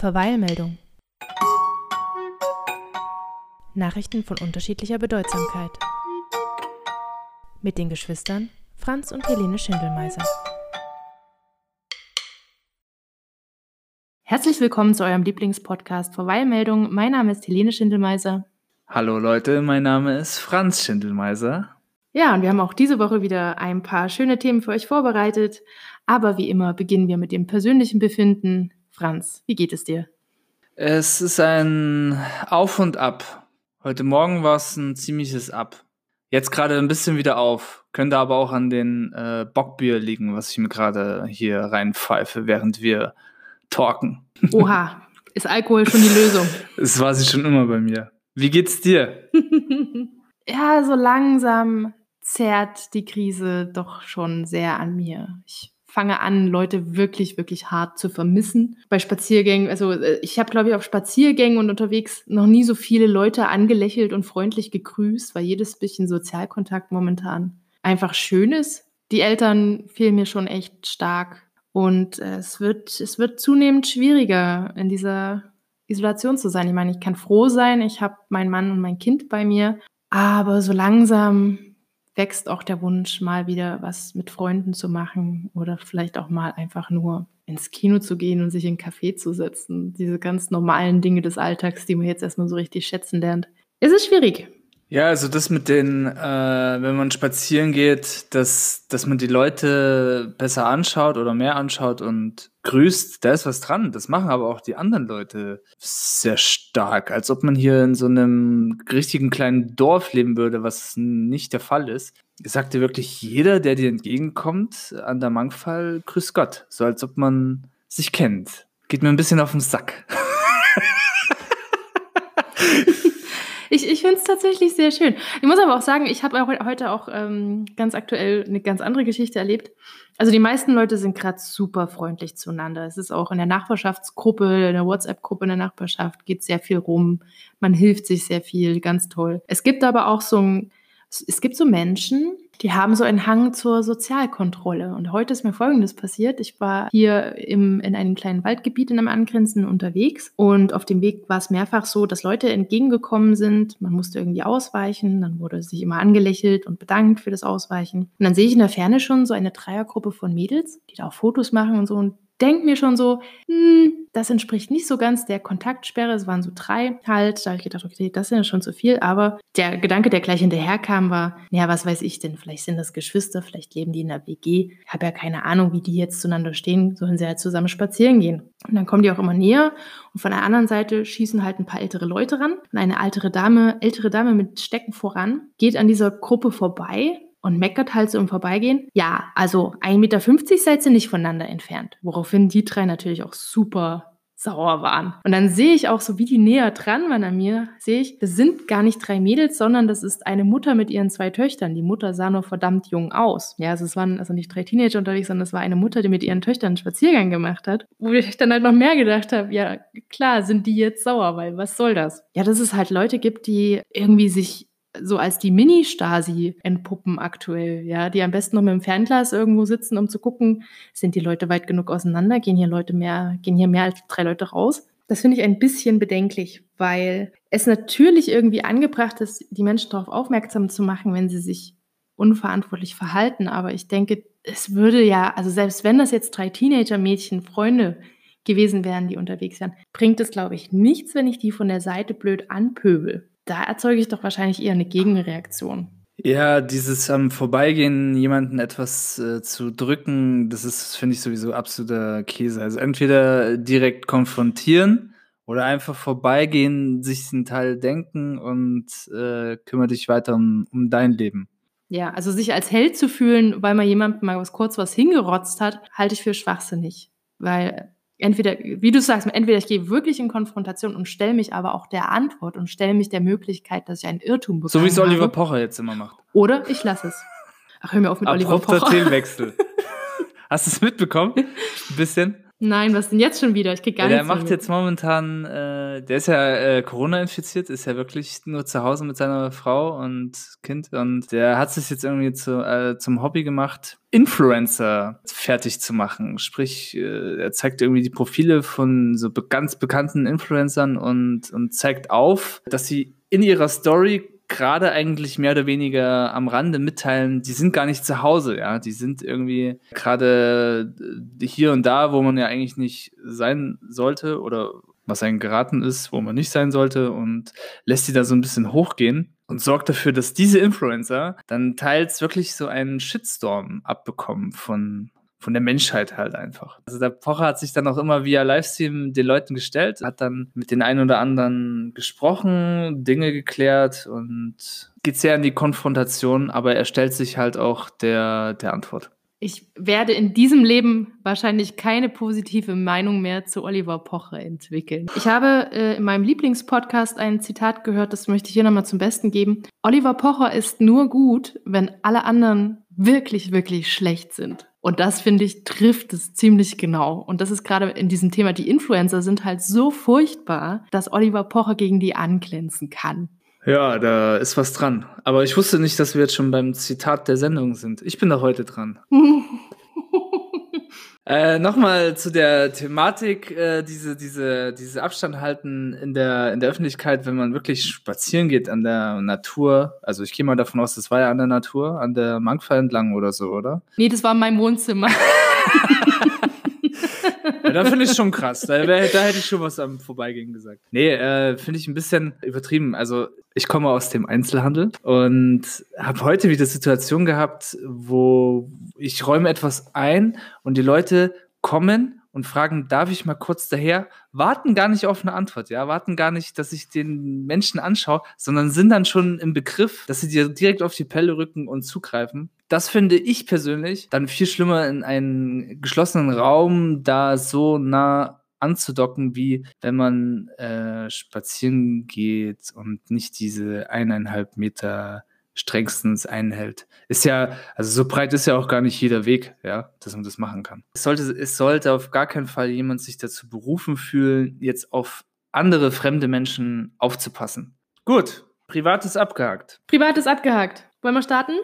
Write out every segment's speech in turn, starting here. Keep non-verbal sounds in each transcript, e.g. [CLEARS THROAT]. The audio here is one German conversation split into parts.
Verweilmeldung. Nachrichten von unterschiedlicher Bedeutsamkeit. Mit den Geschwistern Franz und Helene Schindelmeiser. Herzlich willkommen zu eurem Lieblingspodcast Verweilmeldung. Mein Name ist Helene Schindelmeiser. Hallo Leute, mein Name ist Franz Schindelmeiser. Ja, und wir haben auch diese Woche wieder ein paar schöne Themen für euch vorbereitet. Aber wie immer beginnen wir mit dem persönlichen Befinden. Franz, wie geht es dir? Es ist ein Auf und Ab. Heute Morgen war es ein ziemliches Ab. Jetzt gerade ein bisschen wieder auf. Könnte aber auch an den äh, Bockbier liegen, was ich mir gerade hier reinpfeife, während wir talken. Oha, [LAUGHS] ist Alkohol schon die Lösung? Das war sie schon immer bei mir. Wie geht's dir? [LAUGHS] ja, so langsam zerrt die Krise doch schon sehr an mir. Ich fange an, Leute wirklich, wirklich hart zu vermissen. Bei Spaziergängen, also äh, ich habe, glaube ich, auf Spaziergängen und unterwegs noch nie so viele Leute angelächelt und freundlich gegrüßt, weil jedes bisschen Sozialkontakt momentan einfach schön ist. Die Eltern fehlen mir schon echt stark. Und äh, es wird, es wird zunehmend schwieriger, in dieser Isolation zu sein. Ich meine, ich kann froh sein, ich habe meinen Mann und mein Kind bei mir, aber so langsam wächst auch der Wunsch, mal wieder was mit Freunden zu machen oder vielleicht auch mal einfach nur ins Kino zu gehen und sich in einen Café zu setzen. Diese ganz normalen Dinge des Alltags, die man jetzt erstmal so richtig schätzen lernt. Es ist schwierig. Ja, also das mit den, äh, wenn man spazieren geht, dass, dass man die Leute besser anschaut oder mehr anschaut und grüßt, da ist was dran. Das machen aber auch die anderen Leute sehr stark, als ob man hier in so einem richtigen kleinen Dorf leben würde, was nicht der Fall ist. Sagte wirklich jeder, der dir entgegenkommt, an der Mangfall, grüß Gott. So als ob man sich kennt. Geht mir ein bisschen auf den Sack. [LAUGHS] Ich, ich finde es tatsächlich sehr schön. Ich muss aber auch sagen, ich habe heute auch ähm, ganz aktuell eine ganz andere Geschichte erlebt. Also die meisten Leute sind gerade super freundlich zueinander. Es ist auch in der Nachbarschaftsgruppe, in der WhatsApp-Gruppe in der Nachbarschaft geht sehr viel rum. Man hilft sich sehr viel, ganz toll. Es gibt aber auch so ein, es gibt so Menschen, die haben so einen Hang zur Sozialkontrolle. Und heute ist mir Folgendes passiert. Ich war hier im, in einem kleinen Waldgebiet in einem angrenzenden unterwegs und auf dem Weg war es mehrfach so, dass Leute entgegengekommen sind. Man musste irgendwie ausweichen. Dann wurde sich immer angelächelt und bedankt für das Ausweichen. Und dann sehe ich in der Ferne schon so eine Dreiergruppe von Mädels, die da auch Fotos machen und so. Und denke mir schon so, hm, das entspricht nicht so ganz der Kontaktsperre. Es waren so drei halt. Da habe ich gedacht, okay, das ist ja schon zu viel. Aber der Gedanke, der gleich hinterher kam, war, naja, was weiß ich denn? Vielleicht sind das Geschwister, vielleicht leben die in der WG. Ich habe ja keine Ahnung, wie die jetzt zueinander stehen. Sollen sie halt zusammen spazieren gehen. Und dann kommen die auch immer näher. Und von der anderen Seite schießen halt ein paar ältere Leute ran. Und eine ältere Dame, ältere Dame mit Stecken voran, geht an dieser Gruppe vorbei und meckert halt so im Vorbeigehen. Ja, also 1,50 Meter seid ihr nicht voneinander entfernt. Woraufhin die drei natürlich auch super sauer waren. Und dann sehe ich auch so, wie die näher dran waren an mir, sehe ich, das sind gar nicht drei Mädels, sondern das ist eine Mutter mit ihren zwei Töchtern. Die Mutter sah nur verdammt jung aus. Ja, also es waren also nicht drei Teenager unterwegs, sondern es war eine Mutter, die mit ihren Töchtern einen Spaziergang gemacht hat. Wo ich dann halt noch mehr gedacht habe, ja, klar, sind die jetzt sauer, weil was soll das? Ja, dass es halt Leute gibt, die irgendwie sich so als die Mini-Stasi entpuppen aktuell, ja, die am besten noch mit dem Fernglas irgendwo sitzen, um zu gucken, sind die Leute weit genug auseinander, gehen hier Leute mehr, gehen hier mehr als drei Leute raus. Das finde ich ein bisschen bedenklich, weil es natürlich irgendwie angebracht ist, die Menschen darauf aufmerksam zu machen, wenn sie sich unverantwortlich verhalten. Aber ich denke, es würde ja, also selbst wenn das jetzt drei Teenager-Mädchen, Freunde gewesen wären, die unterwegs wären, bringt es, glaube ich, nichts, wenn ich die von der Seite blöd anpöbel da erzeuge ich doch wahrscheinlich eher eine Gegenreaktion. Ja, dieses am Vorbeigehen jemanden etwas äh, zu drücken, das ist, finde ich, sowieso absoluter Käse. Also entweder direkt konfrontieren oder einfach vorbeigehen, sich einen Teil denken und äh, kümmere dich weiter um, um dein Leben. Ja, also sich als Held zu fühlen, weil man jemandem mal was kurz was hingerotzt hat, halte ich für schwachsinnig. Weil entweder, wie du sagst, entweder ich gehe wirklich in Konfrontation und stelle mich aber auch der Antwort und stelle mich der Möglichkeit, dass ich einen Irrtum bekomme. So wie es Oliver Pocher jetzt immer macht. Oder ich lasse es. Ach, hör mir auf mit Abrupter Oliver Pocher. Themenwechsel. [LAUGHS] Hast du es mitbekommen? Ein bisschen? Nein, was denn jetzt schon wieder? Ich krieg gar ja, nichts Der macht mehr jetzt momentan, äh, der ist ja äh, Corona infiziert, ist ja wirklich nur zu Hause mit seiner Frau und Kind und der hat sich jetzt irgendwie zu, äh, zum Hobby gemacht, Influencer fertig zu machen. Sprich, äh, er zeigt irgendwie die Profile von so be ganz bekannten Influencern und, und zeigt auf, dass sie in ihrer Story gerade eigentlich mehr oder weniger am Rande mitteilen, die sind gar nicht zu Hause, ja, die sind irgendwie gerade äh, hier und da, wo man ja eigentlich nicht sein sollte oder was einem geraten ist, wo man nicht sein sollte und lässt sie da so ein bisschen hochgehen und sorgt dafür, dass diese Influencer dann teils wirklich so einen Shitstorm abbekommen von von der Menschheit halt einfach. Also der Pocher hat sich dann auch immer via Livestream den Leuten gestellt, hat dann mit den einen oder anderen gesprochen, Dinge geklärt und geht sehr in die Konfrontation, aber er stellt sich halt auch der, der Antwort. Ich werde in diesem Leben wahrscheinlich keine positive Meinung mehr zu Oliver Pocher entwickeln. Ich habe äh, in meinem Lieblingspodcast ein Zitat gehört, das möchte ich hier nochmal zum Besten geben. Oliver Pocher ist nur gut, wenn alle anderen wirklich, wirklich schlecht sind. Und das, finde ich, trifft es ziemlich genau. Und das ist gerade in diesem Thema, die Influencer sind halt so furchtbar, dass Oliver Pocher gegen die anglänzen kann. Ja, da ist was dran. Aber ich wusste nicht, dass wir jetzt schon beim Zitat der Sendung sind. Ich bin da heute dran. [LAUGHS] Äh, Nochmal zu der Thematik, äh, diese, diese, diese Abstand halten in der, in der Öffentlichkeit, wenn man wirklich spazieren geht an der Natur. Also ich gehe mal davon aus, das war ja an der Natur, an der Mangfall entlang oder so, oder? Nee, das war mein Wohnzimmer. [LAUGHS] Ja, da finde ich schon krass. Da, wär, da hätte ich schon was am Vorbeigehen gesagt. Nee, äh, finde ich ein bisschen übertrieben. Also ich komme aus dem Einzelhandel und habe heute wieder Situation gehabt, wo ich räume etwas ein und die Leute kommen und fragen, darf ich mal kurz daher, warten gar nicht auf eine Antwort, ja, warten gar nicht, dass ich den Menschen anschaue, sondern sind dann schon im Begriff, dass sie dir direkt auf die Pelle rücken und zugreifen. Das finde ich persönlich dann viel schlimmer in einen geschlossenen Raum, da so nah anzudocken, wie wenn man äh, spazieren geht und nicht diese eineinhalb Meter strengstens einhält. Ist ja, also so breit ist ja auch gar nicht jeder Weg, ja, dass man das machen kann. Es sollte, es sollte auf gar keinen Fall jemand sich dazu berufen fühlen, jetzt auf andere fremde Menschen aufzupassen. Gut, Privates abgehakt. Privates abgehakt. Wollen wir starten?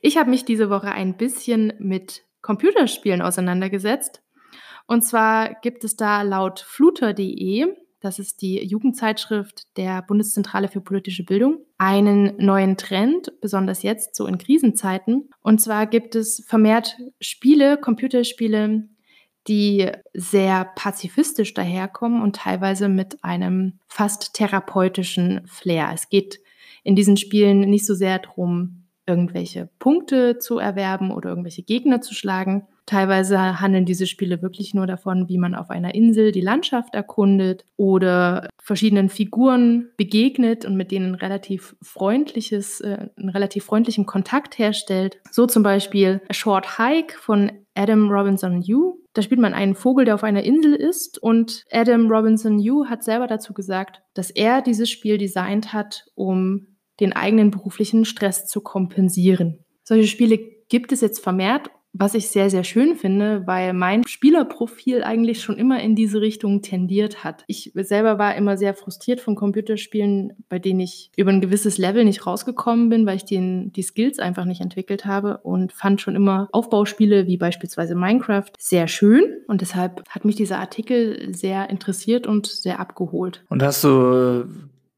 Ich habe mich diese Woche ein bisschen mit Computerspielen auseinandergesetzt. Und zwar gibt es da laut fluter.de das ist die Jugendzeitschrift der Bundeszentrale für politische Bildung, einen neuen Trend, besonders jetzt so in Krisenzeiten. Und zwar gibt es vermehrt Spiele, Computerspiele, die sehr pazifistisch daherkommen und teilweise mit einem fast therapeutischen Flair. Es geht in diesen Spielen nicht so sehr darum, irgendwelche Punkte zu erwerben oder irgendwelche Gegner zu schlagen, Teilweise handeln diese Spiele wirklich nur davon, wie man auf einer Insel die Landschaft erkundet oder verschiedenen Figuren begegnet und mit denen relativ freundliches, äh, einen relativ freundlichen Kontakt herstellt. So zum Beispiel A Short Hike von Adam Robinson Yu. Da spielt man einen Vogel, der auf einer Insel ist und Adam Robinson Yu hat selber dazu gesagt, dass er dieses Spiel designt hat, um den eigenen beruflichen Stress zu kompensieren. Solche Spiele gibt es jetzt vermehrt was ich sehr, sehr schön finde, weil mein Spielerprofil eigentlich schon immer in diese Richtung tendiert hat. Ich selber war immer sehr frustriert von Computerspielen, bei denen ich über ein gewisses Level nicht rausgekommen bin, weil ich den, die Skills einfach nicht entwickelt habe und fand schon immer Aufbauspiele wie beispielsweise Minecraft sehr schön. Und deshalb hat mich dieser Artikel sehr interessiert und sehr abgeholt. Und hast du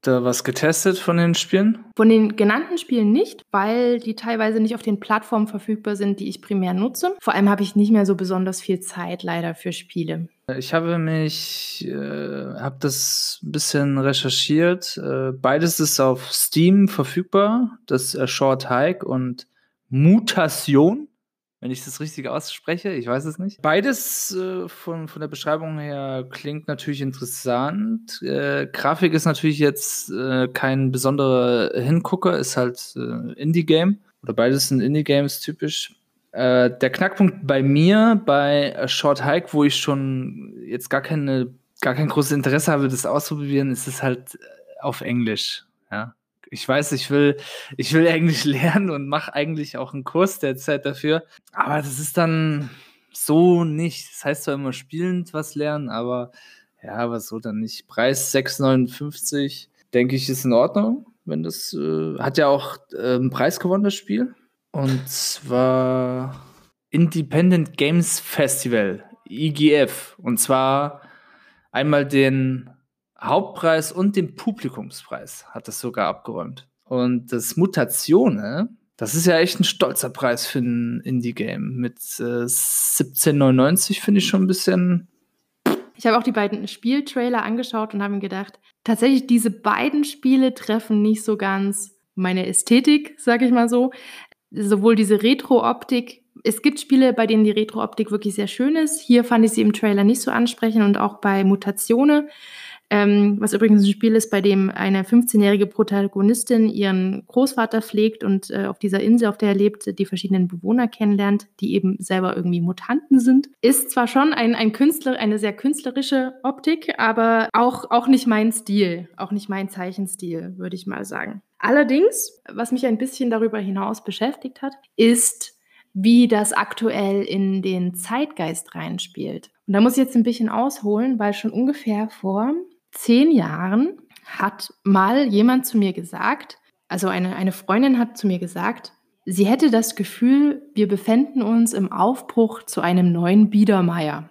da was getestet von den Spielen? Von den genannten Spielen nicht, weil die teilweise nicht auf den Plattformen verfügbar sind, die ich primär nutze. Vor allem habe ich nicht mehr so besonders viel Zeit leider für Spiele. Ich habe mich, äh, habe das ein bisschen recherchiert. Äh, beides ist auf Steam verfügbar. Das äh, Short Hike und Mutation wenn ich das richtig ausspreche. Ich weiß es nicht. Beides äh, von, von der Beschreibung her klingt natürlich interessant. Äh, Grafik ist natürlich jetzt äh, kein besonderer Hingucker, ist halt äh, Indie-Game. Oder beides sind Indie-Games typisch. Äh, der Knackpunkt bei mir, bei Short Hike, wo ich schon jetzt gar keine, gar kein großes Interesse habe, das auszuprobieren, ist es halt auf Englisch. Ja Ich weiß, ich will, ich will Englisch [LAUGHS] lernen und mache eigentlich auch einen Kurs derzeit dafür. Aber das ist dann so nicht. Das heißt zwar immer spielend was lernen, aber ja, aber so dann nicht. Preis 6,59, denke ich, ist in Ordnung. Wenn das äh, hat ja auch äh, einen Preis gewonnen, das Spiel. Und zwar Independent Games Festival, IGF. Und zwar einmal den Hauptpreis und den Publikumspreis hat es sogar abgeräumt. Und das Mutatione, das ist ja echt ein stolzer Preis für ein Indie-Game. Mit äh, 17,99 finde ich schon ein bisschen. Ich habe auch die beiden Spieltrailer angeschaut und habe mir gedacht, tatsächlich diese beiden Spiele treffen nicht so ganz meine Ästhetik, sage ich mal so. Sowohl diese Retro-Optik es gibt Spiele, bei denen die Retro-Optik wirklich sehr schön ist. Hier fand ich sie im Trailer nicht so ansprechend und auch bei Mutatione, ähm, was übrigens ein Spiel ist, bei dem eine 15-jährige Protagonistin ihren Großvater pflegt und äh, auf dieser Insel, auf der er lebt, die verschiedenen Bewohner kennenlernt, die eben selber irgendwie Mutanten sind. Ist zwar schon ein, ein Künstler, eine sehr künstlerische Optik, aber auch, auch nicht mein Stil, auch nicht mein Zeichenstil, würde ich mal sagen. Allerdings, was mich ein bisschen darüber hinaus beschäftigt hat, ist wie das aktuell in den Zeitgeist reinspielt. Und da muss ich jetzt ein bisschen ausholen, weil schon ungefähr vor zehn Jahren hat mal jemand zu mir gesagt, also eine, eine Freundin hat zu mir gesagt, sie hätte das Gefühl, wir befänden uns im Aufbruch zu einem neuen Biedermeier.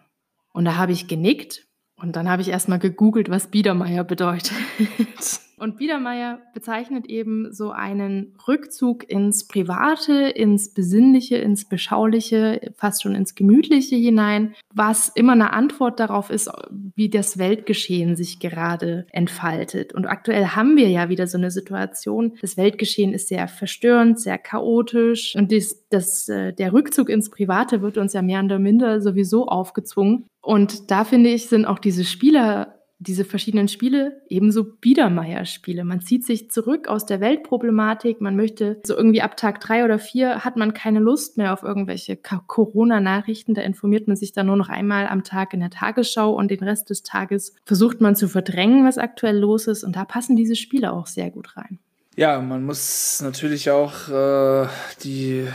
Und da habe ich genickt und dann habe ich erstmal gegoogelt, was Biedermeier bedeutet. [LAUGHS] Und Biedermeier bezeichnet eben so einen Rückzug ins Private, ins Besinnliche, ins Beschauliche, fast schon ins Gemütliche hinein, was immer eine Antwort darauf ist, wie das Weltgeschehen sich gerade entfaltet. Und aktuell haben wir ja wieder so eine Situation, das Weltgeschehen ist sehr verstörend, sehr chaotisch und das, das, äh, der Rückzug ins Private wird uns ja mehr oder minder sowieso aufgezwungen. Und da finde ich, sind auch diese Spieler diese verschiedenen Spiele ebenso Biedermeier-Spiele. Man zieht sich zurück aus der Weltproblematik. Man möchte so irgendwie ab Tag drei oder vier hat man keine Lust mehr auf irgendwelche Corona-Nachrichten. Da informiert man sich dann nur noch einmal am Tag in der Tagesschau und den Rest des Tages versucht man zu verdrängen, was aktuell los ist. Und da passen diese Spiele auch sehr gut rein. Ja, man muss natürlich auch äh, die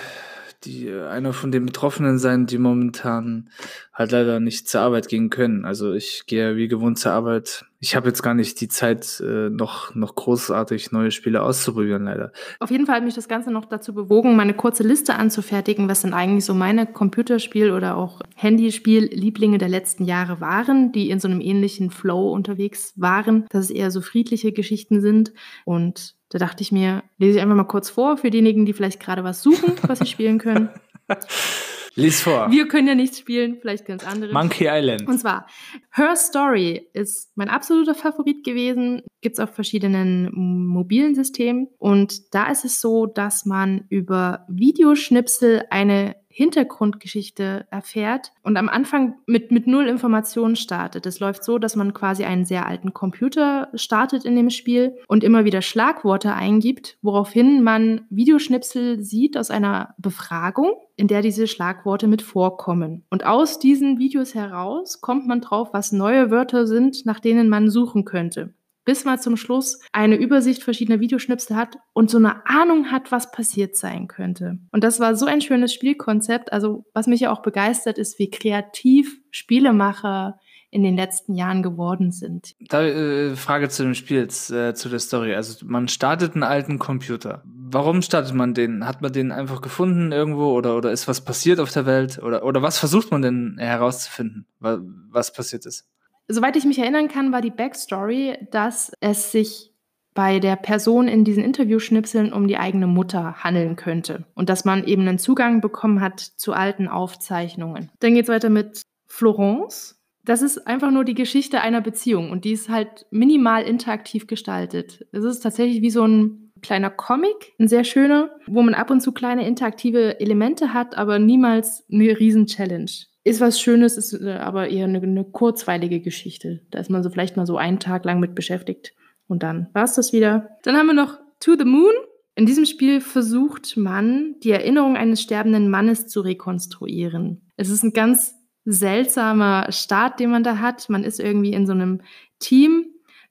die einer von den Betroffenen sein, die momentan halt leider nicht zur Arbeit gehen können. Also ich gehe wie gewohnt zur Arbeit. Ich habe jetzt gar nicht die Zeit, äh, noch, noch großartig neue Spiele auszuprobieren, leider. Auf jeden Fall hat mich das Ganze noch dazu bewogen, meine kurze Liste anzufertigen, was denn eigentlich so meine Computerspiel- oder auch Handyspiel-Lieblinge der letzten Jahre waren, die in so einem ähnlichen Flow unterwegs waren, dass es eher so friedliche Geschichten sind. Und da dachte ich mir, lese ich einfach mal kurz vor für diejenigen, die vielleicht gerade was suchen, was sie spielen können. [LAUGHS] Lies vor. Wir können ja nichts spielen, vielleicht ganz andere. Monkey Island. Und zwar, Her Story ist mein absoluter Favorit gewesen. Gibt es auf verschiedenen mobilen Systemen. Und da ist es so, dass man über Videoschnipsel eine Hintergrundgeschichte erfährt und am Anfang mit, mit null Informationen startet. Es läuft so, dass man quasi einen sehr alten Computer startet in dem Spiel und immer wieder Schlagworte eingibt, woraufhin man Videoschnipsel sieht aus einer Befragung, in der diese Schlagworte mit vorkommen. Und aus diesen Videos heraus kommt man drauf, was neue Wörter sind, nach denen man suchen könnte bis man zum Schluss eine Übersicht verschiedener Videoschnipsel hat und so eine Ahnung hat, was passiert sein könnte. Und das war so ein schönes Spielkonzept. Also was mich ja auch begeistert ist, wie kreativ Spielemacher in den letzten Jahren geworden sind. Da äh, Frage zu dem Spiel, äh, zu der Story. Also man startet einen alten Computer. Warum startet man den? Hat man den einfach gefunden irgendwo oder, oder ist was passiert auf der Welt? Oder, oder was versucht man denn herauszufinden, was passiert ist? Soweit ich mich erinnern kann, war die Backstory, dass es sich bei der Person in diesen Interviewschnipseln um die eigene Mutter handeln könnte und dass man eben einen Zugang bekommen hat zu alten Aufzeichnungen. Dann geht es weiter mit Florence. Das ist einfach nur die Geschichte einer Beziehung und die ist halt minimal interaktiv gestaltet. Es ist tatsächlich wie so ein kleiner Comic, ein sehr schöner, wo man ab und zu kleine interaktive Elemente hat, aber niemals eine Riesen-Challenge ist was Schönes, ist äh, aber eher eine, eine, kurzweilige Geschichte. Da ist man so vielleicht mal so einen Tag lang mit beschäftigt und dann war es das wieder. Dann haben wir noch To the Moon. In diesem Spiel versucht man, die Erinnerung eines sterbenden Mannes zu rekonstruieren. Es ist ein ganz seltsamer Start, den man da hat. Man ist irgendwie in so einem Team,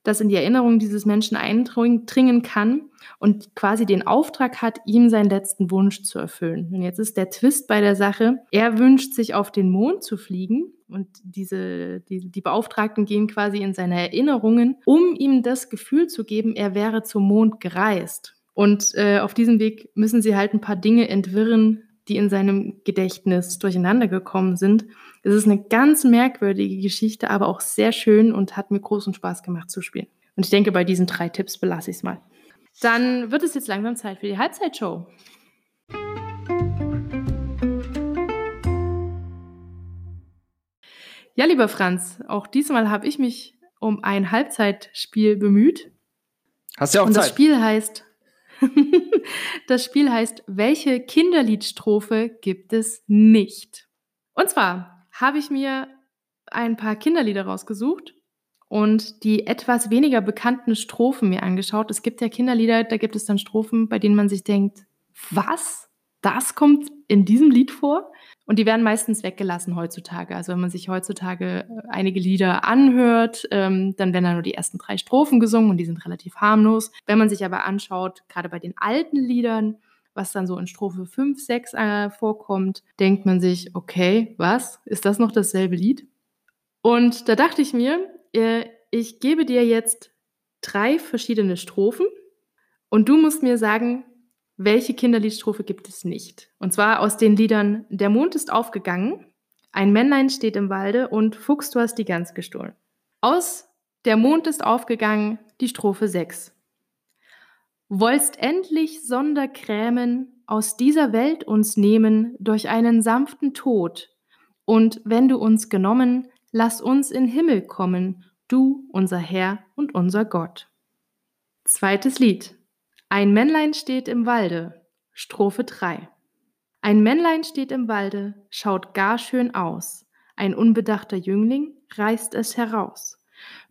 das in die Erinnerung dieses Menschen eindringen kann und quasi den Auftrag hat, ihm seinen letzten Wunsch zu erfüllen. Und jetzt ist der Twist bei der Sache, er wünscht sich auf den Mond zu fliegen und diese, die, die Beauftragten gehen quasi in seine Erinnerungen, um ihm das Gefühl zu geben, er wäre zum Mond gereist. Und äh, auf diesem Weg müssen sie halt ein paar Dinge entwirren, die in seinem Gedächtnis durcheinander gekommen sind. Es ist eine ganz merkwürdige Geschichte, aber auch sehr schön und hat mir großen Spaß gemacht zu spielen. Und ich denke, bei diesen drei Tipps belasse ich es mal. Dann wird es jetzt langsam Zeit für die Halbzeitshow. Ja, lieber Franz, auch diesmal habe ich mich um ein Halbzeitspiel bemüht. Hast du ja auch Und Zeit. das Spiel heißt [LAUGHS] das Spiel heißt, welche Kinderliedstrophe gibt es nicht? Und zwar habe ich mir ein paar Kinderlieder rausgesucht und die etwas weniger bekannten Strophen mir angeschaut. Es gibt ja Kinderlieder, da gibt es dann Strophen, bei denen man sich denkt, was? Das kommt in diesem Lied vor? Und die werden meistens weggelassen heutzutage. Also wenn man sich heutzutage äh, einige Lieder anhört, ähm, dann werden da nur die ersten drei Strophen gesungen und die sind relativ harmlos. Wenn man sich aber anschaut, gerade bei den alten Liedern, was dann so in Strophe 5, 6 äh, vorkommt, denkt man sich, okay, was? Ist das noch dasselbe Lied? Und da dachte ich mir, äh, ich gebe dir jetzt drei verschiedene Strophen und du musst mir sagen, welche Kinderliedstrophe gibt es nicht? Und zwar aus den Liedern Der Mond ist aufgegangen, Ein Männlein steht im Walde und Fuchs, du hast die Gans gestohlen. Aus Der Mond ist aufgegangen, die Strophe 6. Wollst endlich Sonderkrämen aus dieser Welt uns nehmen durch einen sanften Tod. Und wenn du uns genommen, lass uns in Himmel kommen, du, unser Herr und unser Gott. Zweites Lied. Ein Männlein steht im Walde. Strophe 3. Ein Männlein steht im Walde, schaut gar schön aus. Ein unbedachter Jüngling reißt es heraus.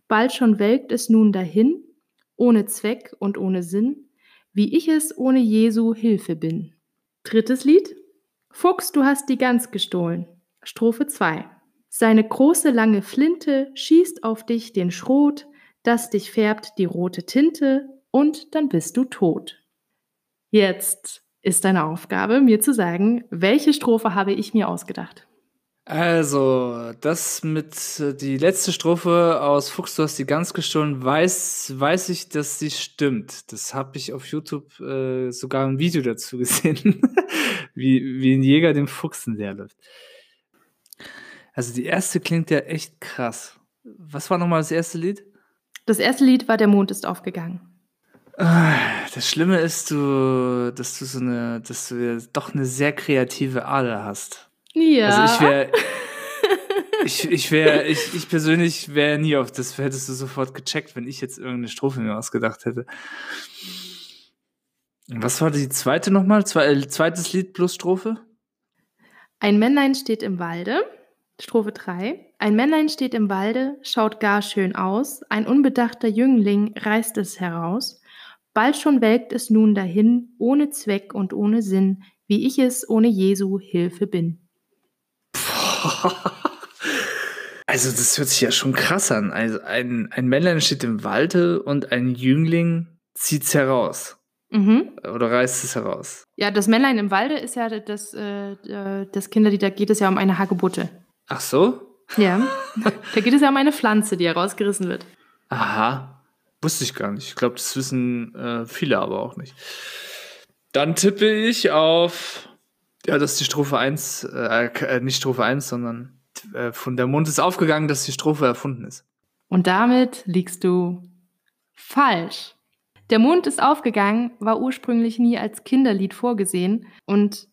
Bald schon welkt es nun dahin, ohne Zweck und ohne Sinn, wie ich es ohne Jesu Hilfe bin. Drittes Lied. Fuchs, du hast die Gans gestohlen. Strophe 2. Seine große lange Flinte schießt auf dich den Schrot, das dich färbt die rote Tinte, und dann bist du tot. Jetzt ist deine Aufgabe, mir zu sagen, welche Strophe habe ich mir ausgedacht. Also, das mit äh, die letzte Strophe aus Fuchs, du hast die Gans gestohlen, weiß, weiß ich, dass sie stimmt. Das habe ich auf YouTube äh, sogar ein Video dazu [LAUGHS] gesehen, wie, wie ein Jäger dem Fuchs hinterherläuft. Also die erste klingt ja echt krass. Was war nochmal das erste Lied? Das erste Lied war Der Mond ist aufgegangen. Ah, Das Schlimme ist, du, dass du so eine, dass du ja doch eine sehr kreative Ader hast. Ja. Also ich wäre, ich, ich wäre, ich, ich persönlich wäre nie auf das, hättest du sofort gecheckt, wenn ich jetzt irgendeine Strophe mir ausgedacht hätte. Was war die zweite nochmal? Zwei, äh, zweites Lied plus Strophe? Ein Männlein steht im Walde. Strophe 3. Ein Männlein steht im Walde, schaut gar schön aus. Ein unbedachter Jüngling reißt es heraus. Bald schon welkt es nun dahin, ohne Zweck und ohne Sinn, wie ich es ohne Jesu Hilfe bin. [LAUGHS] Also das hört sich ja schon krass an. Also ein, ein Männlein steht im Walde und ein Jüngling zieht's heraus. Mhm. Oder reißt es heraus. Ja, das Männlein im Walde ist ja das, äh, äh, das Kinderlied, da geht es ja um eine Hagebutte. Ach so? Ja. [LAUGHS] da geht es ja um eine Pflanze, die herausgerissen wird. Aha. Wusste ich gar nicht. Ich glaube, das wissen äh, viele aber auch nicht. Dann tippe ich auf, ja, dass die Strophe 1, äh, äh, nicht Strophe 1, sondern äh, von der Mond ist aufgegangen, dass die Strophe erfunden ist. Und damit liegst du falsch. Der Mond ist aufgegangen, war ursprünglich nie als Kinderlied vorgesehen und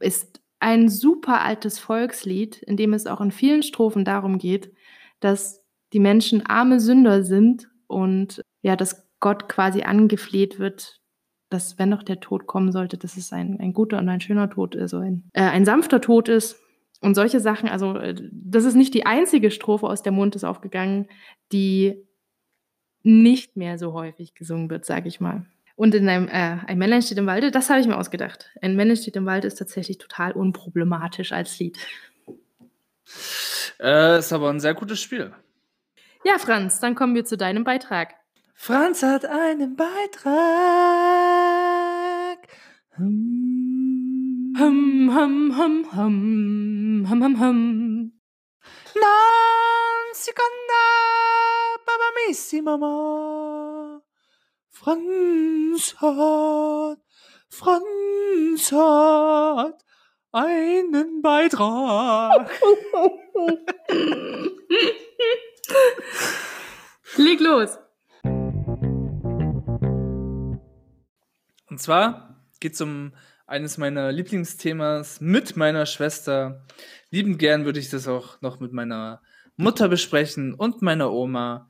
ist ein super altes Volkslied, in dem es auch in vielen Strophen darum geht, dass die Menschen arme Sünder sind und ja, dass Gott quasi angefleht wird, dass wenn doch der Tod kommen sollte, dass es ein, ein guter und ein schöner Tod ist, also ein, äh, ein sanfter Tod ist. Und solche Sachen, also äh, das ist nicht die einzige Strophe aus der Mond ist aufgegangen, die nicht mehr so häufig gesungen wird, sage ich mal. Und in einem äh, Ein Männlein steht im Walde, das habe ich mir ausgedacht. Ein Männlein steht im Walde ist tatsächlich total unproblematisch als Lied. Äh, ist aber ein sehr gutes Spiel. Ja, Franz, dann kommen wir zu deinem Beitrag. Franz hat einen Beitrag. Hum, Hum, hum, hum, hum, hum, hum. Non si conda, babamissima. Franz hat, Franz hat einen Beitrag. [LAUGHS] Leg los. Und zwar geht es um eines meiner Lieblingsthemas mit meiner Schwester. Liebend gern würde ich das auch noch mit meiner Mutter besprechen und meiner Oma.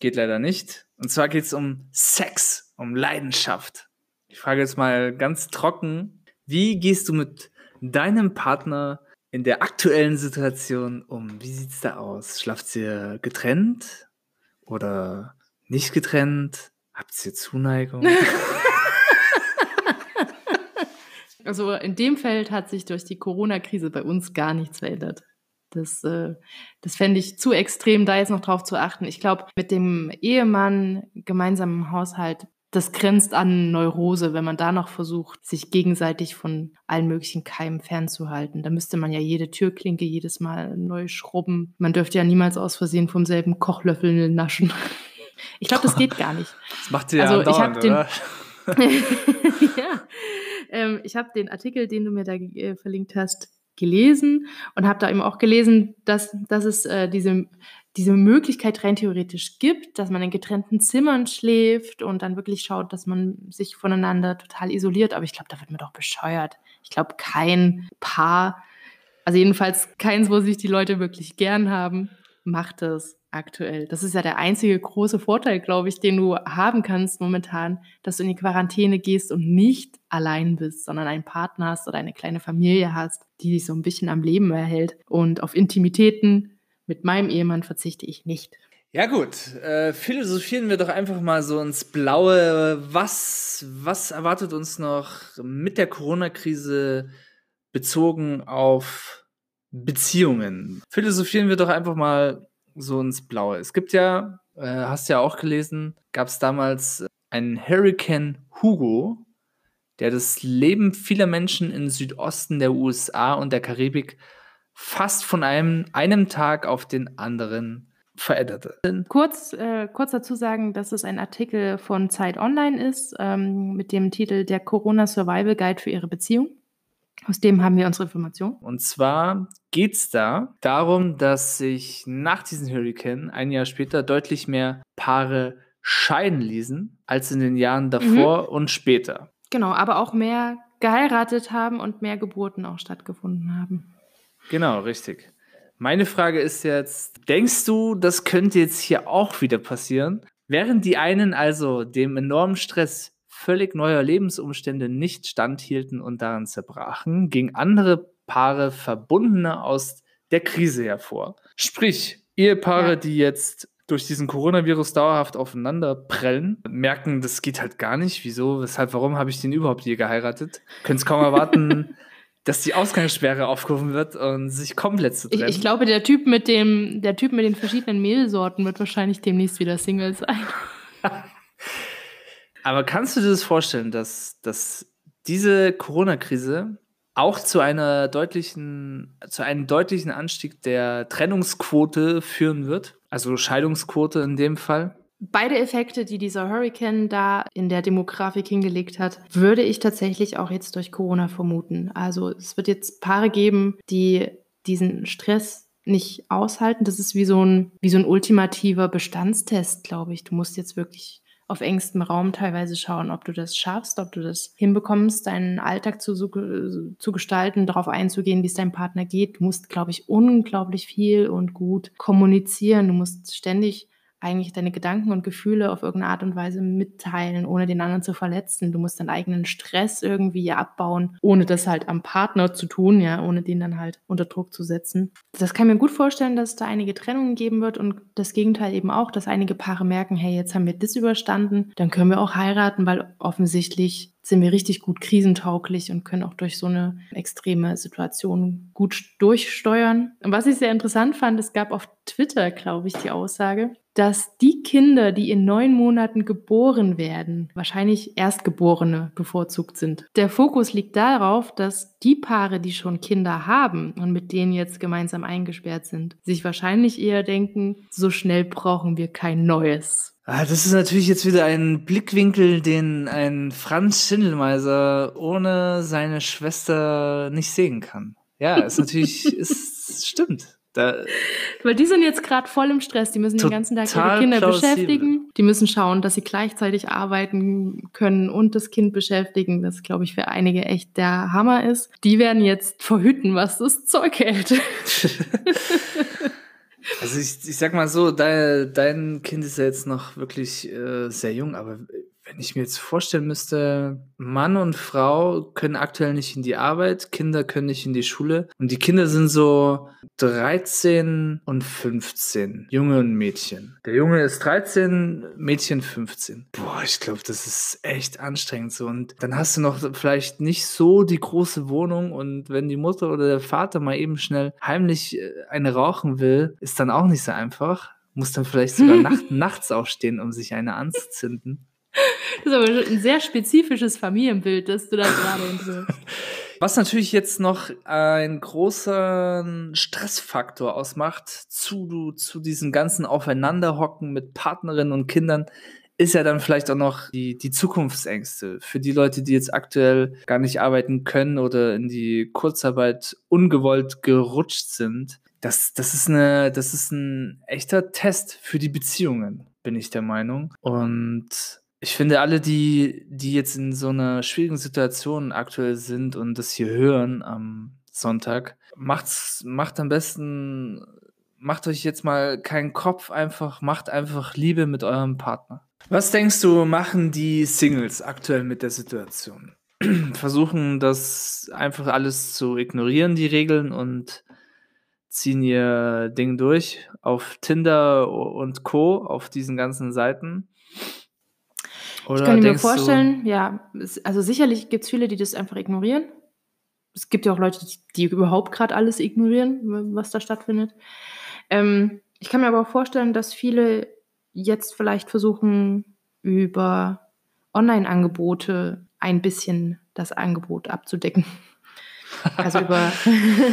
Geht leider nicht. Und zwar geht es um Sex, um Leidenschaft. Ich frage jetzt mal ganz trocken, wie gehst du mit deinem Partner in der aktuellen Situation um? Wie sieht's da aus? Schlaft ihr getrennt oder nicht getrennt? Habt ihr Zuneigung? [LAUGHS] Also in dem Feld hat sich durch die Corona-Krise bei uns gar nichts verändert. Das, äh, das fände ich zu extrem, da jetzt noch drauf zu achten. Ich glaube, mit dem Ehemann gemeinsam im Haushalt, das grenzt an Neurose, wenn man da noch versucht, sich gegenseitig von allen möglichen Keimen fernzuhalten. Da müsste man ja jede Türklinke jedes Mal neu schrubben. Man dürfte ja niemals aus Versehen vom selben Kochlöffel naschen. Ich glaube, das [LAUGHS] geht gar nicht. Das macht ihr ja Also, ich andauernd, hab den- oder? [LAUGHS] [LAUGHS] ja, ähm, ich habe den Artikel, den du mir da äh, verlinkt hast, gelesen und habe da eben auch gelesen, dass, dass es äh, diese, diese Möglichkeit rein theoretisch gibt, dass man in getrennten Zimmern schläft und dann wirklich schaut, dass man sich voneinander total isoliert. Aber ich glaube, da wird man doch bescheuert. Ich glaube, kein Paar, also jedenfalls keins, wo sich die Leute wirklich gern haben, macht das aktuell. Das ist ja der einzige große Vorteil, glaube ich, den du haben kannst momentan, dass du in die Quarantäne gehst und nicht allein bist, sondern einen Partner hast oder eine kleine Familie hast, die dich so ein bisschen am Leben erhält. Und auf Intimitäten mit meinem Ehemann verzichte ich nicht. Ja gut, äh, philosophieren wir doch einfach mal so ins Blaue. Was, was erwartet uns noch mit der Corona-Krise bezogen auf Beziehungen? Philosophieren wir doch einfach mal so ins Blaue. Es gibt ja, äh, hast ja auch gelesen, gab es damals einen Hurricane Hugo, der das Leben vieler Menschen im Südosten der USA und der Karibik fast von einem, einem Tag auf den anderen veränderte. Kurz, äh, kurz dazu sagen, dass es ein Artikel von Zeit Online ist, ähm, mit dem Titel Der Corona Survival Guide für Ihre Beziehung. Aus dem haben wir unsere Informationen. Und zwar geht es da darum, dass sich nach diesem Hurricane ein Jahr später deutlich mehr Paare scheiden ließen als in den Jahren davor und später. Genau, aber auch mehr geheiratet haben und mehr Geburten auch stattgefunden haben. Genau, richtig. Meine Frage ist jetzt, denkst du, das könnte jetzt hier auch wieder passieren? Während die einen also dem enormen Stress völlig neuer Lebensumstände nicht standhielten und daran zerbrachen, gingen andere Paare verbundener aus der Krise hervor. Sprich, Ehepaare, Ja. die jetzt durch diesen Coronavirus dauerhaft aufeinander prellen, merken, das geht halt gar nicht. Wieso, weshalb, warum habe ich den überhaupt je geheiratet? Können es kaum erwarten, [LAUGHS] dass die Ausgangssperre aufgerufen wird und sich komplett zu Ich, trennen. ich glaube, der Typ mit dem, der Typ mit den verschiedenen Mehlsorten wird wahrscheinlich demnächst wieder Single sein. [LAUGHS] Aber kannst du dir das vorstellen, dass, dass diese Corona-Krise auch zu einer deutlichen, zu einem deutlichen Anstieg der Trennungsquote führen wird? Also Scheidungsquote in dem Fall? Beide Effekte, die dieser Hurricane da in der Demografik hingelegt hat, würde ich tatsächlich auch jetzt durch Corona vermuten. Also es wird jetzt Paare geben, die diesen Stress nicht aushalten. Das ist wie so ein, wie so ein ultimativer Bestandstest, glaube ich. Du musst jetzt wirklich auf engstem Raum teilweise schauen, ob du das schaffst, ob du das hinbekommst, deinen Alltag zu, zu, gestalten, darauf einzugehen, wie es deinem Partner geht. Du musst, glaube ich, unglaublich viel und gut kommunizieren. Du musst ständig eigentlich deine Gedanken und Gefühle auf irgendeine Art und Weise mitteilen, ohne den anderen zu verletzen. Du musst deinen eigenen Stress irgendwie abbauen, ohne das halt am Partner zu tun, ja, ohne den dann halt unter Druck zu setzen. Das kann ich mir gut vorstellen, dass da einige Trennungen geben wird und das Gegenteil eben auch, dass einige Paare merken, hey, jetzt haben wir das überstanden, dann können wir auch heiraten, weil offensichtlich sind wir richtig gut krisentauglich und können auch durch so eine extreme Situation gut durchsteuern. Und was ich sehr interessant fand, es gab auf Twitter, glaube ich, die Aussage, dass die Kinder, die in neun Monaten geboren werden, wahrscheinlich Erstgeborene bevorzugt sind. Der Fokus liegt darauf, dass die Paare, die schon Kinder haben und mit denen jetzt gemeinsam eingesperrt sind, sich wahrscheinlich eher denken, so schnell brauchen wir kein neues. Ah, das ist natürlich jetzt wieder ein Blickwinkel, den ein Franz Schindelmeiser ohne seine Schwester nicht sehen kann. Ja, ist natürlich, [LAUGHS] ist, stimmt. Da, Weil die sind jetzt gerade voll im Stress. Die müssen den ganzen Tag ihre Kinder plausibel. beschäftigen. Die müssen schauen, dass sie gleichzeitig arbeiten können und das Kind beschäftigen. Das, glaube ich, für einige echt der Hammer ist. Die werden jetzt verhüten, was das Zeug hält. [LAUGHS] also ich, ich sag mal so, dein, dein Kind ist ja jetzt noch wirklich äh, sehr jung, aber wenn ich mir jetzt vorstellen müsste, Mann und Frau können aktuell nicht in die Arbeit, Kinder können nicht in die Schule und die Kinder sind so 13 und 15, Junge und Mädchen. Der Junge ist 13, Mädchen 15. Boah, ich glaube, das ist echt anstrengend so und dann hast du noch vielleicht nicht so die große Wohnung und wenn die Mutter oder der Vater mal eben schnell heimlich äh, eine rauchen will, ist dann auch nicht so einfach muss dann vielleicht sogar [LAUGHS] nacht, nachts aufstehen, um sich eine anzuzünden. Das ist aber ein sehr spezifisches Familienbild, das du da gerade entwirfst. Was natürlich jetzt noch einen großen Stressfaktor ausmacht zu, zu diesem ganzen Aufeinanderhocken mit Partnerinnen und Kindern, ist ja dann vielleicht auch noch die, die Zukunftsängste für die Leute, die jetzt aktuell gar nicht arbeiten können oder in die Kurzarbeit ungewollt gerutscht sind. Das, das, ist eine, das ist ein echter Test für die Beziehungen, bin ich der Meinung. Und ich finde, alle, die, die jetzt in so einer schwierigen Situation aktuell sind und das hier hören am Sonntag, macht's, macht am besten, macht euch jetzt mal keinen Kopf einfach, macht einfach Liebe mit eurem Partner. Was denkst du, machen die Singles aktuell mit der Situation? [CLEARS THROAT] Versuchen das einfach alles zu ignorieren, die Regeln und ziehen ihr Ding durch auf Tinder und Co. auf diesen ganzen Seiten? Oder ich kann mir vorstellen, ja, es, also sicherlich gibt es viele, die das einfach ignorieren. Es gibt ja auch Leute, die überhaupt gerade alles ignorieren, was da stattfindet. Ähm, ich kann mir aber auch vorstellen, dass viele jetzt vielleicht versuchen, über Online-Angebote ein bisschen das Angebot abzudecken. [LAUGHS] Also über.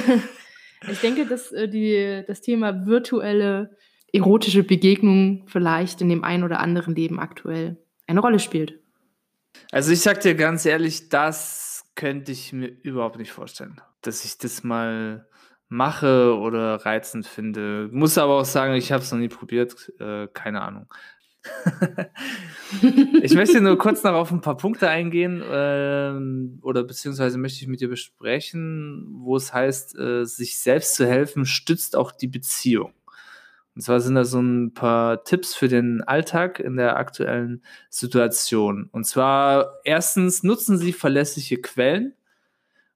[LAUGHS] ich denke, dass äh, die, das Thema virtuelle erotische Begegnung vielleicht in dem einen oder anderen Leben aktuell eine Rolle spielt. Also ich sag dir ganz ehrlich, das könnte ich mir überhaupt nicht vorstellen, dass ich das mal mache oder reizend finde. Muss aber auch sagen, ich habe es noch nie probiert, äh, keine Ahnung. [LAUGHS] ich möchte nur kurz noch auf ein paar Punkte eingehen ähm, oder beziehungsweise möchte ich mit dir besprechen, wo es heißt, äh, sich selbst zu helfen, stützt auch die Beziehung. Und zwar sind da so ein paar Tipps für den Alltag in der aktuellen Situation. Und zwar erstens nutzen Sie verlässliche Quellen.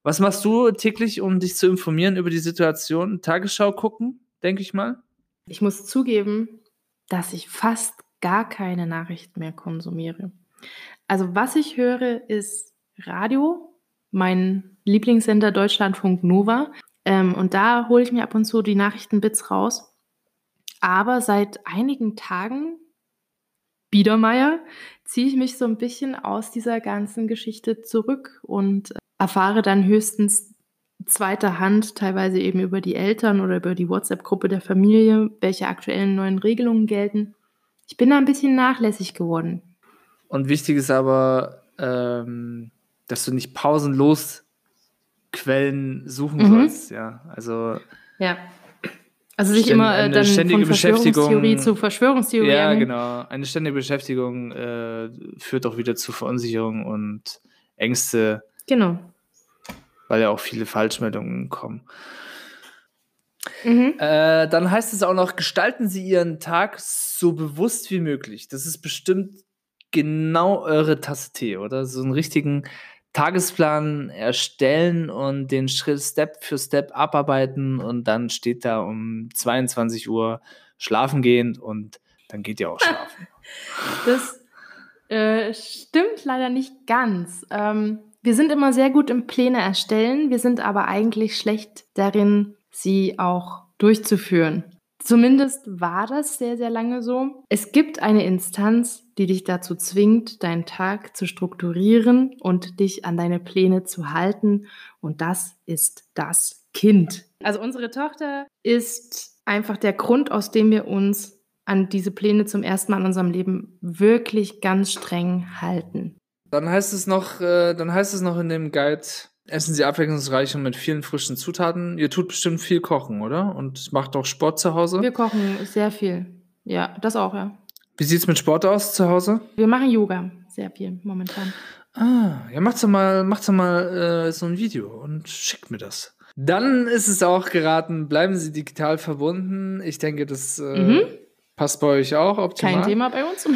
Was machst du täglich, um dich zu informieren über die Situation? Tagesschau gucken, denke ich mal. Ich muss zugeben, dass ich fast gar keine Nachrichten mehr konsumiere. Also was ich höre, ist Radio, mein Lieblingssender Deutschlandfunk Nova. Ähm, und da hole ich mir ab und zu die Nachrichtenbits raus. Aber seit einigen Tagen, Biedermeier, ziehe ich mich so ein bisschen aus dieser ganzen Geschichte zurück und erfahre dann höchstens zweiter Hand, teilweise eben über die Eltern oder über die WhatsApp-Gruppe der Familie, welche aktuellen neuen Regelungen gelten. Ich bin da ein bisschen nachlässig geworden. Und wichtig ist aber, ähm, dass du nicht pausenlos Quellen suchen mhm. sollst, ja. Also ja. Also sich immer äh, dann ständige von Verschwörungstheorie zu Verschwörungstheorie. Ja, genau. Eine ständige Beschäftigung äh, führt auch wieder zu Verunsicherung und Ängste. Genau. Weil ja auch viele Falschmeldungen kommen. Mhm. Äh, dann heißt es auch noch, gestalten Sie Ihren Tag so bewusst wie möglich. Das ist bestimmt genau eure Tasse Tee, oder? So einen richtigen Tagesplan erstellen und den Schritt Step für Step abarbeiten und dann steht da um 22 Uhr schlafen gehen und dann geht ihr auch schlafen. [LAUGHS] Das äh, stimmt leider nicht ganz. Ähm, wir sind immer sehr gut im Pläne erstellen, wir sind aber eigentlich schlecht darin, sie auch durchzuführen. Zumindest war das sehr, sehr lange so. Es gibt eine Instanz, die dich dazu zwingt, deinen Tag zu strukturieren und dich an deine Pläne zu halten. Und das ist das Kind. Also unsere Tochter ist einfach der Grund, aus dem wir uns an diese Pläne zum ersten Mal in unserem Leben wirklich ganz streng halten. Dann heißt es noch, äh, dann heißt es noch in dem Guide, essen Sie abwechslungsreich und mit vielen frischen Zutaten. Ihr tut bestimmt viel kochen, oder? Und macht auch Sport zu Hause? Wir kochen sehr viel. Ja, das auch, ja. Wie sieht's mit Sport aus zu Hause? Wir machen Yoga sehr viel momentan. Ah, ja, macht doch mal, macht doch mal äh, so ein Video und schickt mir das. Dann ist es auch geraten, bleiben Sie digital verbunden. Ich denke, das äh, mhm. passt bei euch auch optimal. Kein Thema bei uns.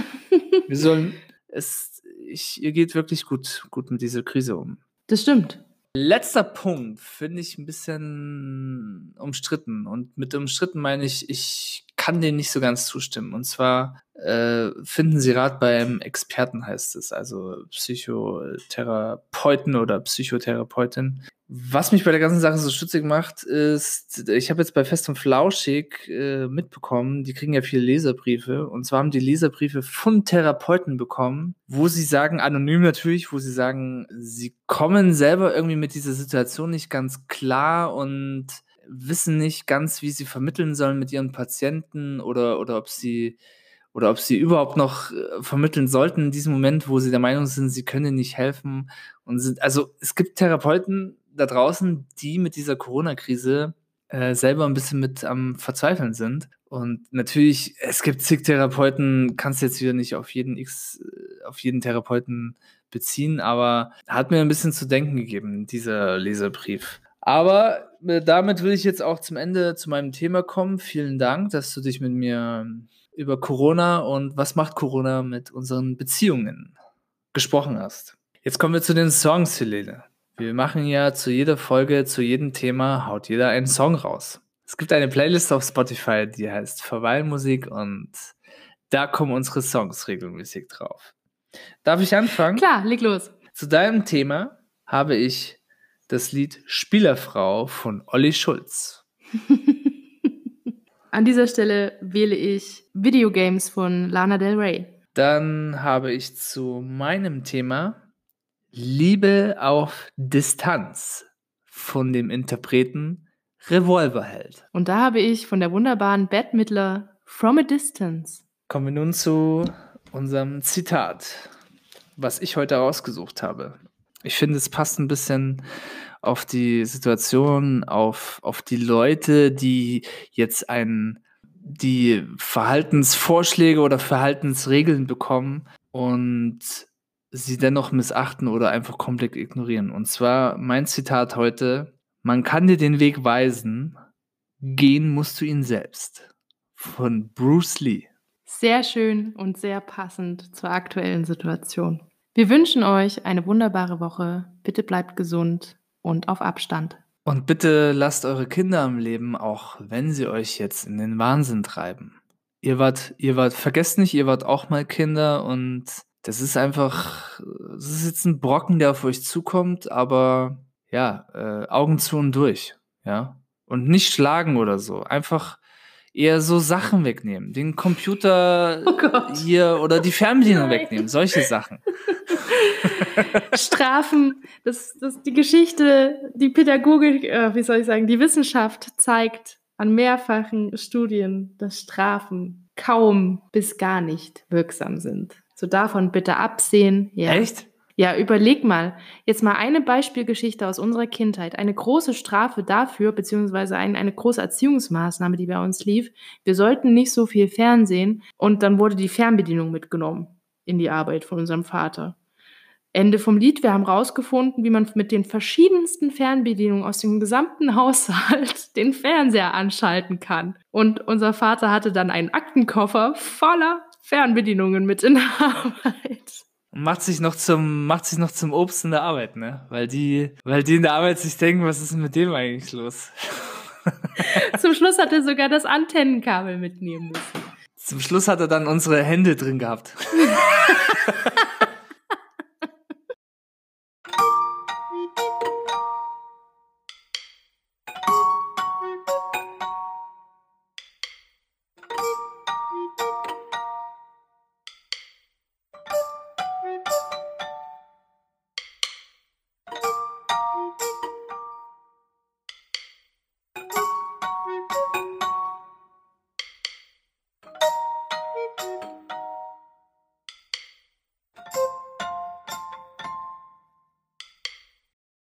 Wir sollen [LAUGHS] es, ich, ihr geht wirklich gut, gut mit dieser Krise um. Das stimmt. Letzter Punkt finde ich ein bisschen umstritten. Und mit umstritten meine ich, ich kann dem nicht so ganz zustimmen. Und zwar äh, finden Sie Rat beim Experten, heißt es, also Psychotherapeuten oder Psychotherapeutin. Was mich bei der ganzen Sache so stutzig macht, ist, ich habe jetzt bei Fest und Flauschig äh, mitbekommen, die kriegen ja viele Leserbriefe. Und zwar haben die Leserbriefe von Therapeuten bekommen, wo sie sagen, anonym natürlich, wo sie sagen, sie kommen selber irgendwie mit dieser Situation nicht ganz klar und wissen nicht ganz, wie sie vermitteln sollen mit ihren Patienten oder, oder ob sie oder ob sie überhaupt noch äh, vermitteln sollten in diesem Moment, wo sie der Meinung sind, sie können nicht helfen. Und sind, also es gibt Therapeuten, da draußen, die mit dieser Corona-Krise äh, selber ein bisschen mit am Verzweifeln sind. Und natürlich, es gibt zig Therapeuten, kannst jetzt wieder nicht auf jeden X, äh, auf jeden Therapeuten beziehen, aber hat mir ein bisschen zu denken gegeben, dieser Leserbrief. Aber äh, damit will ich jetzt auch zum Ende zu meinem Thema kommen. Vielen Dank, dass du dich mit mir über Corona und was macht Corona mit unseren Beziehungen gesprochen hast. Jetzt kommen wir zu den Songs, Helene. Wir machen ja zu jeder Folge, zu jedem Thema, haut jeder einen Song raus. Es gibt eine Playlist auf Spotify, die heißt Verweilmusik und da kommen unsere Songs regelmäßig drauf. Darf ich anfangen? Klar, leg los. Zu deinem Thema habe ich das Lied Spielerfrau von Olli Schulz. [LAUGHS] An dieser Stelle wähle ich Videogames von Lana Del Rey. Dann habe ich zu meinem Thema Liebe auf Distanz von dem Interpreten Revolverheld. Und da habe ich von der wunderbaren Bette Midler From a Distance. Kommen wir nun zu unserem Zitat, was ich heute ausgesucht habe. Ich finde, es passt ein bisschen auf die Situation, auf, auf die Leute, die jetzt ein, die Verhaltensvorschläge oder Verhaltensregeln bekommen und sie dennoch missachten oder einfach komplett ignorieren. Und zwar mein Zitat heute, man kann dir den Weg weisen, gehen musst du ihn selbst. Von Bruce Lee. Sehr schön und sehr passend zur aktuellen Situation. Wir wünschen euch eine wunderbare Woche. Bitte bleibt gesund und auf Abstand. Und bitte lasst eure Kinder am Leben, auch wenn sie euch jetzt in den Wahnsinn treiben. Ihr wart, ihr wart, vergesst nicht, ihr wart auch mal Kinder und das ist einfach, das ist jetzt ein Brocken, der auf euch zukommt, aber ja, äh, Augen zu und durch, ja. Und nicht schlagen oder so. Einfach eher so Sachen wegnehmen. Den Computer [LAUGHS] oh hier oder die Fernbedienung Nein. wegnehmen. Solche Sachen. [LAUGHS] Strafen, das, das, die Geschichte, die Pädagogik, äh, wie soll ich sagen, die Wissenschaft zeigt an mehrfachen Studien, dass Strafen kaum bis gar nicht wirksam sind. So davon bitte absehen. Ja. Echt? Ja, überleg mal. Jetzt mal eine Beispielgeschichte aus unserer Kindheit. Eine große Strafe dafür, beziehungsweise ein, eine große Erziehungsmaßnahme, die bei uns lief. Wir sollten nicht so viel Fernsehen und dann wurde die Fernbedienung mitgenommen in die Arbeit von unserem Vater. Ende vom Lied. Wir haben rausgefunden, wie man mit den verschiedensten Fernbedienungen aus dem gesamten [LAUGHS] Haushalt den Fernseher anschalten kann. Und unser Vater hatte dann einen Aktenkoffer voller Fernbedienungen mit in der [LAUGHS] Arbeit. Und macht sich noch zum, macht sich noch zum Obst in der Arbeit, ne? Weil die, weil die in der Arbeit sich denken, was ist denn mit dem eigentlich los? [LAUGHS] Zum Schluss hat er sogar das Antennenkabel mitnehmen müssen. Zum Schluss hat er dann unsere Hände drin gehabt. [LAUGHS]